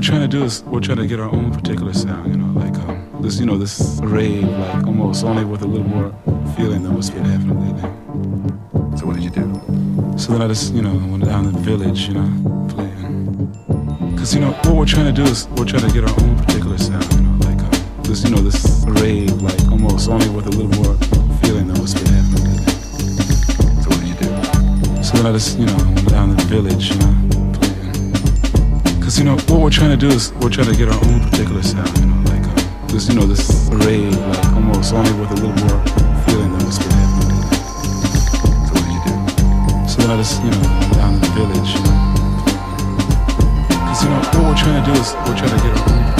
We're trying to do is we're trying to get our own particular sound, you know, like um, this, you know, this rave, like almost only with a little more feeling than what's been happening lately. So what did you do? So then I just, you know, went down to the village, you know, playing. Because, you know, what we're trying to do is we're trying to get our own particular sound, you know, like um, this, you know, this rave, like almost only with a little more feeling than what's been happening lately. So what did you do? So then I just, you know, went down to the village, you know. Cause you know, what we're trying to do is we're trying to get our own particular sound, you know, like uh, this, you know, this rave, like almost only with a little more feeling than what's been happening lately. So what did you do? So then I just, you know, down to the village, you know. Cause you know, what we're trying to do is we're trying to get our own